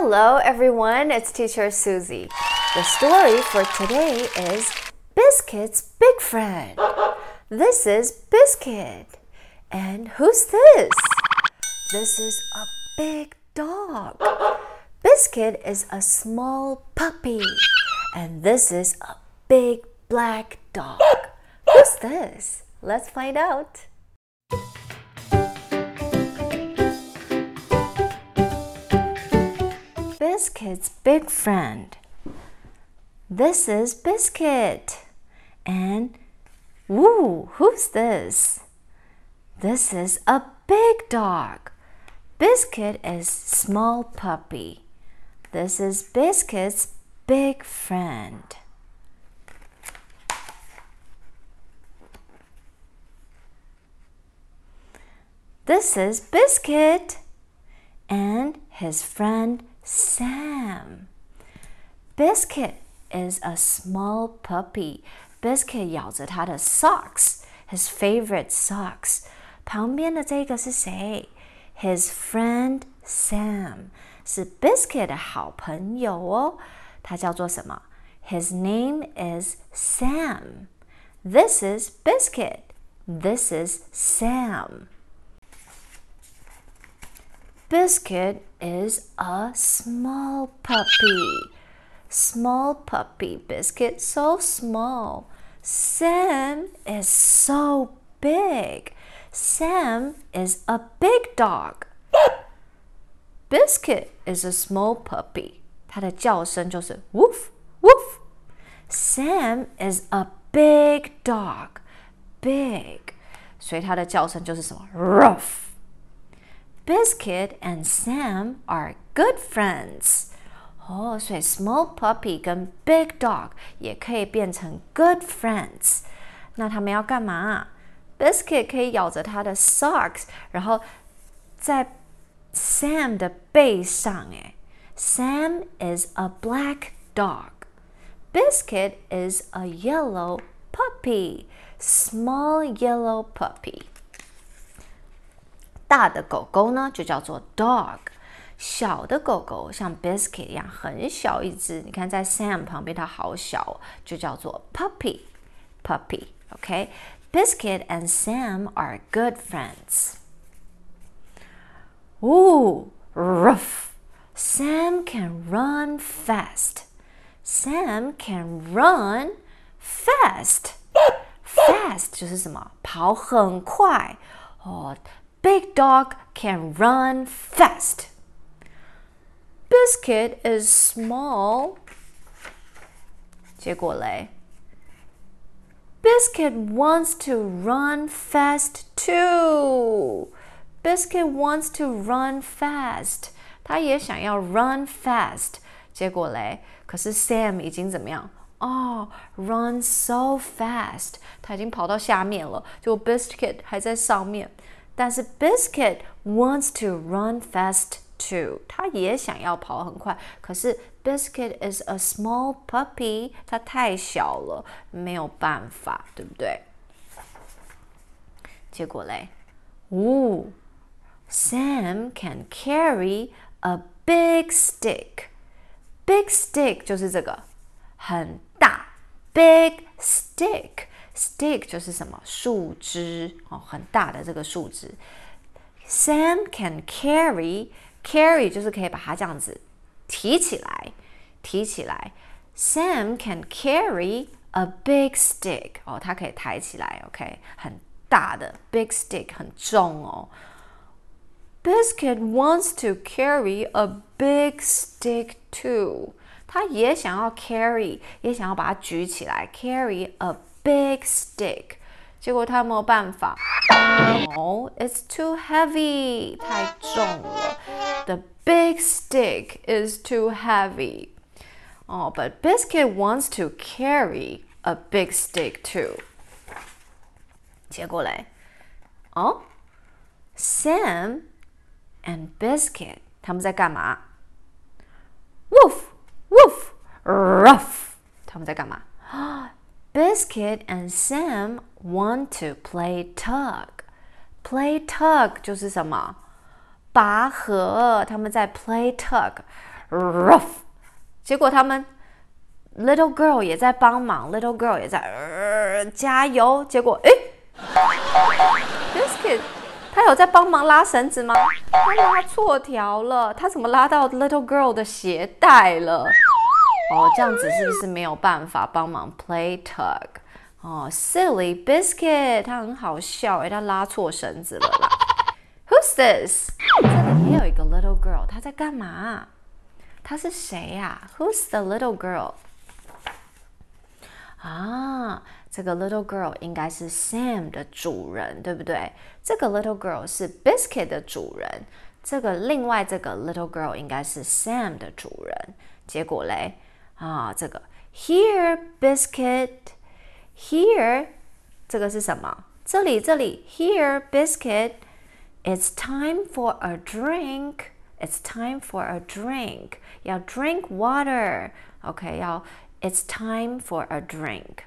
Hello, everyone. It's Teacher Susie. The story for today is Biscuit's Big Friend. This is Biscuit. And who's this? This is a big dog. Biscuit is a small puppy. And this is a big black dog. Who's this? Let's find out. Biscuit's big friend. This is Biscuit. And, woo, who's this? This is a big dog. Biscuit is small puppy. This is Biscuit's big friend. This is Biscuit and his friend Sam. Biscuit is a small puppy. Biscuit 咬着他的 socks, his favorite socks. 旁边的这个是谁？His friend Sam 是 Biscuit 的好朋友哦。他叫做什么？His name is Sam. This is Biscuit. This is Sam. Biscuit is a small puppy. Small puppy biscuit, so small. Sam is so big. Sam is a big dog. Biscuit is a small puppy. 它的叫声就是 woof woof. Sam is a big dog. Big. 所以它的叫声就是什么 rough. Biscuit and Sam are good friends. 哦，所以 small puppy 跟 big dog 也可以变成 good friends。那他们要干嘛？Biscuit 可以咬着他的 socks，然后在 Sam 的背上。哎，Sam is a black dog. Biscuit is a yellow puppy. Small yellow puppy. 大的狗狗呢，就叫做 dog。小的狗狗像 Biscuit 一样很小一只，你看在 Sam 旁边，它好小，就叫做 puppy。puppy。OK，Biscuit and Sam are good friends. Ooh, rough. Sam can run fast. Sam can run fast. Fast 就是什么？跑很快哦。 Big dog can run fast. Biscuit is small. 结果嘞，Biscuit wants to run fast too. Biscuit wants to run fast. 他也想要 run fast. 结果嘞，可是 Sam 已经怎么样？哦、oh,，run so fast，他已经跑到下面了，就 Biscuit 还在上面。 但是 Biscuit wants to run fast too，他也想要跑很快，可是 Biscuit is a small puppy，它太小了，没有办法，对不对？结果嘞，哦，Sam can carry a big stick。Big stick 就是这个很大，big stick。 Stick 就是什么树枝哦，很大的这个树枝。Sam can carry carry 就是可以把它这样子提起来，提起来。Sam can carry a big stick 哦，它可以抬起来，OK，很大的 big stick 很重哦。Biscuit wants to carry a big stick too，他也想要 carry，也想要把它举起来，carry a big stick， 结果他没有办法。No, it's too heavy，太重了。The big stick is too heavy. Oh, but Biscuit wants to carry a big stick too. 结果嘞，哦，Sam and Biscuit 他们在干嘛？Woof, woof, rough. 他们在干嘛 ？Biscuit and Sam want to play tug. Play tug 就是什么？拔河。他们在 play tug. Rough. 结果他们 little girl 也在帮忙，little girl 也在、加油。结果诶 biscuit 他有在帮忙拉绳子吗？他拉错条了，他怎么拉到 little girl 的鞋带了？哦，这样子是不是没有办法帮忙 play tug？哦，silly biscuit，他很好笑诶，他拉错绳子了啦。Who's this？这里也有一个 little girl，她在干嘛？她是谁呀、？Who's the little girl？啊，这个 little girl 应该是 Sam 的主人，对不对？这个 little girl 是 Biscuit 的主人，这个另外这个 little girl 应该是 Sam 的主人。结果嘞，啊，这个 Here Biscuit，Here 这个是什么？这里这里 Here Biscuit，It's time for a drink。It's time for a drink. 要 drink water. OK，要 It's time for a drink.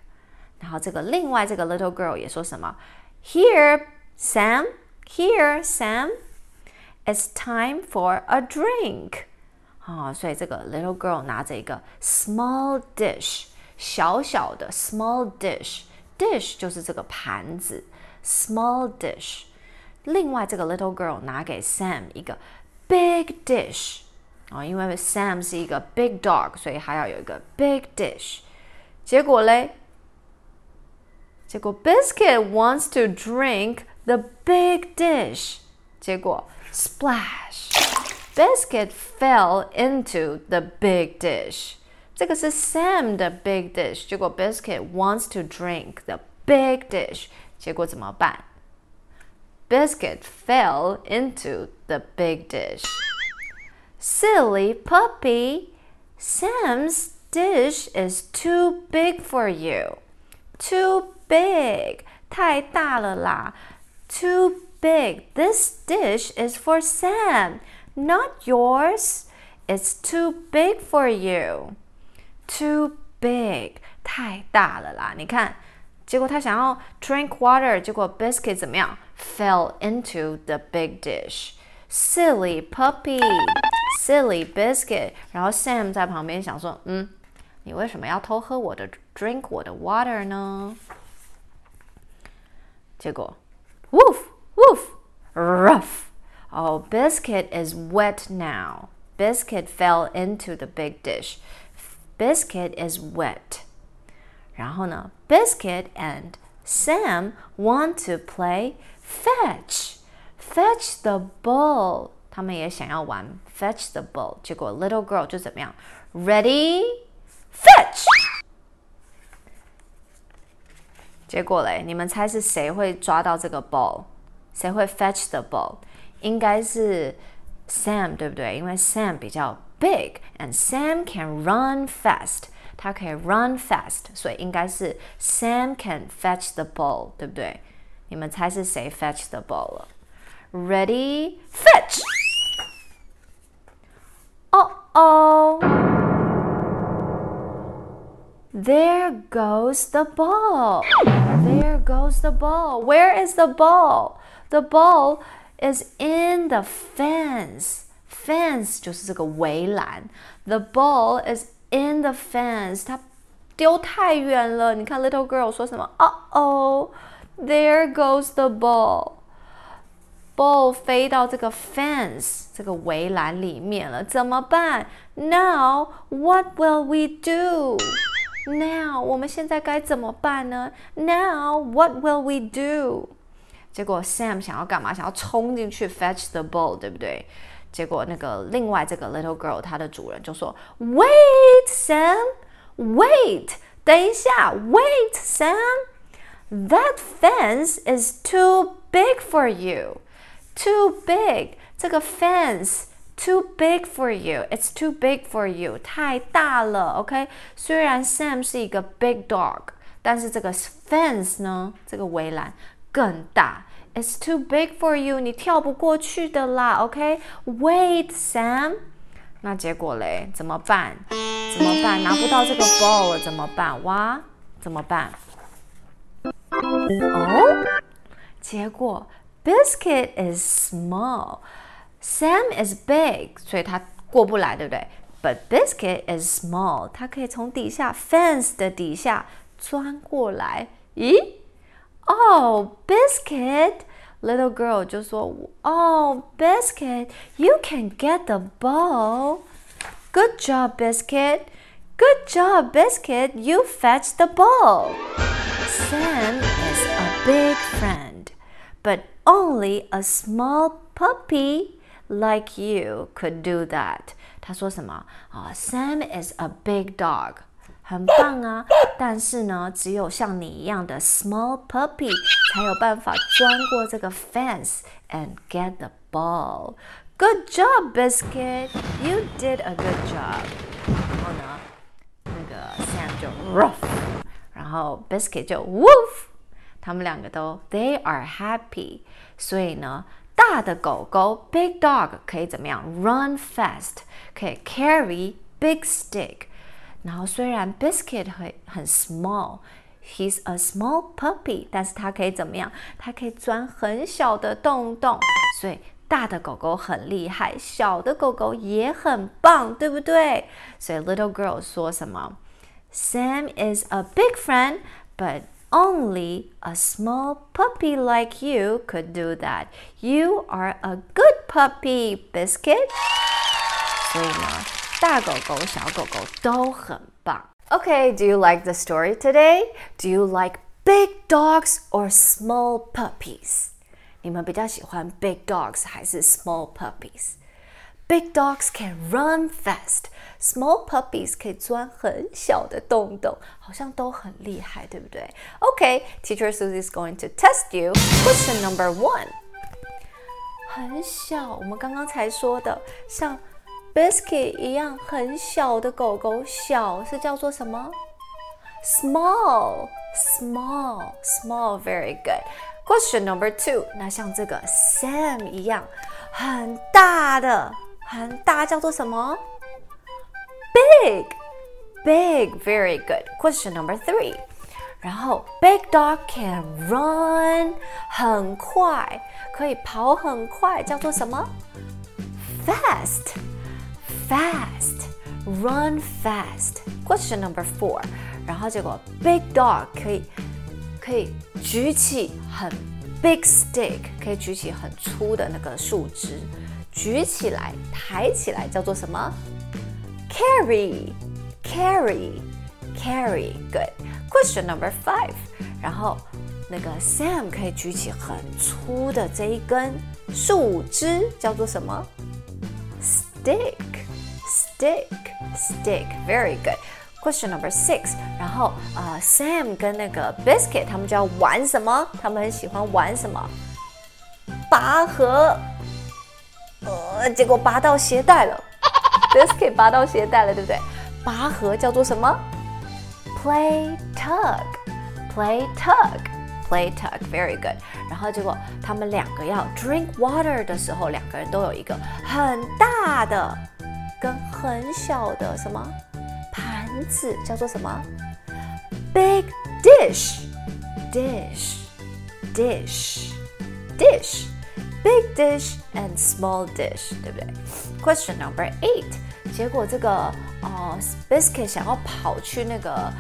然后这个另外这个 little girl 也说什么？Here, Sam. Here, Sam. It's time for a drink. 啊、哦，所以这个 little girl 拿着一个 small dish，小小的 small dish。dish 就是这个盘子，small dish。另外这个 little girl 拿给 Sam 一个 big dish 啊，因为 Sam 是一个 big dog，所以还要有一个 big dish。结果嘞，结果 Biscuit wants to drink the big dish，结果 splash，Biscuit fell into the big dish。这个是 Sam 的 big dish，结果 Biscuit wants to drink the big dish，结果怎么办？Biscuit fell into the big dish. Silly puppy, Sam's dish is too big for you. Too big, 太大了啦。Too big. This dish is for Sam, not yours. It's too big for you. Too big, 太大了啦。你看，结果他想要 drink water，结果 biscuit 怎么样？Fell into the big dish. Silly puppy, silly biscuit. 然后 Sam 在旁边想说，嗯，你为什么要偷喝我的 drink 我的 water 呢？结果，woof woof rough. Oh, biscuit is wet now. Biscuit fell into the big dish. Biscuit is wet. 然后呢，Biscuit and Sam want to play fetch. Fetch the ball. 他们也想要玩 fetch the ball. 结果 little girl 就怎么样？Ready, fetch. 结果嘞，你们猜是谁会抓到这个 ball？谁会 fetch the ball？ 应该是 Sam，对不对？因为 Sam 比较 big and Sam can run fast，他可以 run fast，所以应该是 Sam can fetch the ball，对不对？你们猜是谁 fetch the ball 了？Ready, fetch! Oh oh! There goes the ball. There goes the ball. Where is the ball? The ball is in the fence. Fence 就是这个围栏。The ball is in the fence. 它丢太远了。你看，little girl 说什么？Uh oh, there goes the ball. Ball 飞到这个 fence 这个围栏里面了，怎么办？Now what will we do? Now 我们现在该怎么办呢？Now what will we do? 结果 Sam 想要干嘛？想要冲进去 fetch the ball，对不对？结果那个另外这个 little girl 她的主人就说：“Wait, Sam, wait，等一下，Wait, Sam, That fence is too big for you. Too big. 这个 fence too big for you. It's too big for you. 太大了，OK？虽然 Sam 是一个 big dog，但是这个 fence 呢，这个围栏 更大。It's too big for you. 你跳不过去的啦，OK？Wait, Sam. 那结果嘞，怎么办？怎么办？拿不到这个 ball 了，怎么办？哇，怎么办？哦，结果 Biscuit is small, Sam is big，所以他过不来，对不对？But Biscuit is small，他可以从底下 fence 的底下钻过来。咦 ？Oh, Biscuit。Little girl 就说：“Oh, Biscuit, you can get the ball. Good job, Biscuit. Good job, Biscuit. You fetched the ball. Sam is a big friend, but only a small puppy like you could do that. 他说什么啊、oh,？Sam is a big dog. 很棒啊！但是呢，只有像你一样的 small puppy 才有办法钻过这个 fence and get the ball. Good job, Biscuit. You did a good job. 然后呢，那个 Sam 就 rough，然后 Biscuit 就 woof。他们两个都 they are happy。所以呢，大的狗狗 big dog 可以怎么样？run fast，可以 carry big stick。然后虽然 Biscuit 很很 small，he's a small puppy，但是它可以怎么样？它可以钻很小的洞洞。所以大的狗狗很厉害，小的狗狗也很棒，对不对？所以 Little Girl 说什么？Sam is a big friend, but only a small puppy like you could do that. You are a good puppy, Biscuit. 所以呢？ 大狗狗、小狗狗都很棒。Okay, do you like the story today? Do you like big dogs or small puppies? 你们比较喜欢 big dogs 还是 small puppies? Big dogs can run fast. Small puppies 可以钻很小的洞洞，好像都很厉害，对不对？Okay, Teacher Susie is going to test you. Question number one. 很小，我们刚刚才说的，像 Biscuit 一样很小的狗狗，小是叫做什么？Small, small, small. Very good. Question number two. 那像这个 Sam 一样很大的，很大叫做什么？Big, big. Very good. Question number three. 然后 Big dog can run 很快，可以跑很快，叫做什么？Fast fast, run fast. Question number four. 然后结果 big dog 可以可以举起很 big stick，可以举起很粗的那个树枝，举起来抬起来叫做什么？Carry, carry, carry. Good. Question number five. 然后那个 Sam 可以举起很粗的这一根树枝，叫做什么？Stick Stick, stick. Very good. Question number six. 然后呃、，Sam 跟那个 Biscuit 他们就要玩什么？他们很喜欢玩什么？拔河。呃，结果拔到鞋带了。Biscuit 拔到鞋带了，对不对？拔河叫做什么？Play tug. Play tug. Play tug. Very good. 然后结果他们两个要 drink water 的时候，两个人都有一个很大的。跟很小的什么盘子叫做什么？Big dish, dish, dish, dish, big dish and small dish，对不对？Question number eight。结果这个哦，Biscuit 想要跑去那个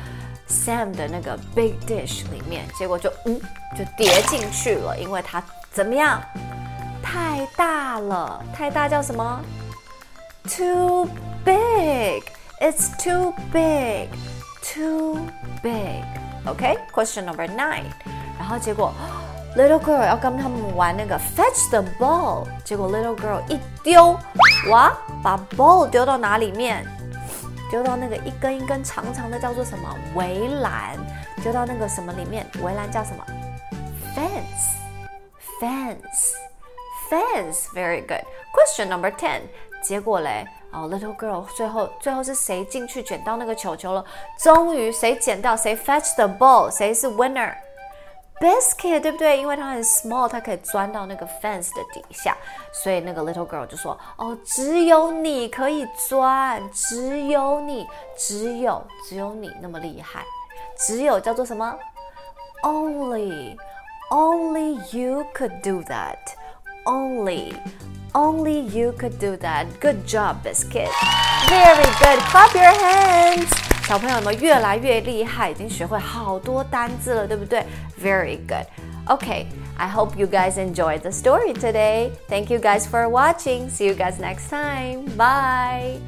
Sam 的那个 big dish 里面，结果就嗯就跌进去了，因为它怎么样？太大了，太大叫什么 ？Too big. It's too big. Too big. Okay. Question number nine. 然后结果，little girl 要跟他们玩那个 fetch the ball。结果 little girl 一丢，哇，把 ball 丢到哪里面？丢到那个一根一根长长的叫做什么围栏？ 丢到那个什么里面，围栏叫什么？fence。fence。fence. Very good. Question number ten. 结果嘞，哦，little girl，最后最后是谁进去捡到那个球球了？终于谁捡到？谁 fetch the ball？谁是 winner？Biscuit，对不对？因为它很 small，它可以钻到那个 fence 的底下，所以那个 little girl 就说：“哦，只有你可以钻，只有你，只有只有你那么厉害，只有叫做什么？Only，only you could do that。” Only, only you could do that. Good job, Biscuit. Very good. Clap your hands. 小朋友们越来越厉害，已经学会好多单字了，对不对？Very good. Okay, I hope you guys enjoyed the story today. Thank you guys for watching. See you guys next time. Bye.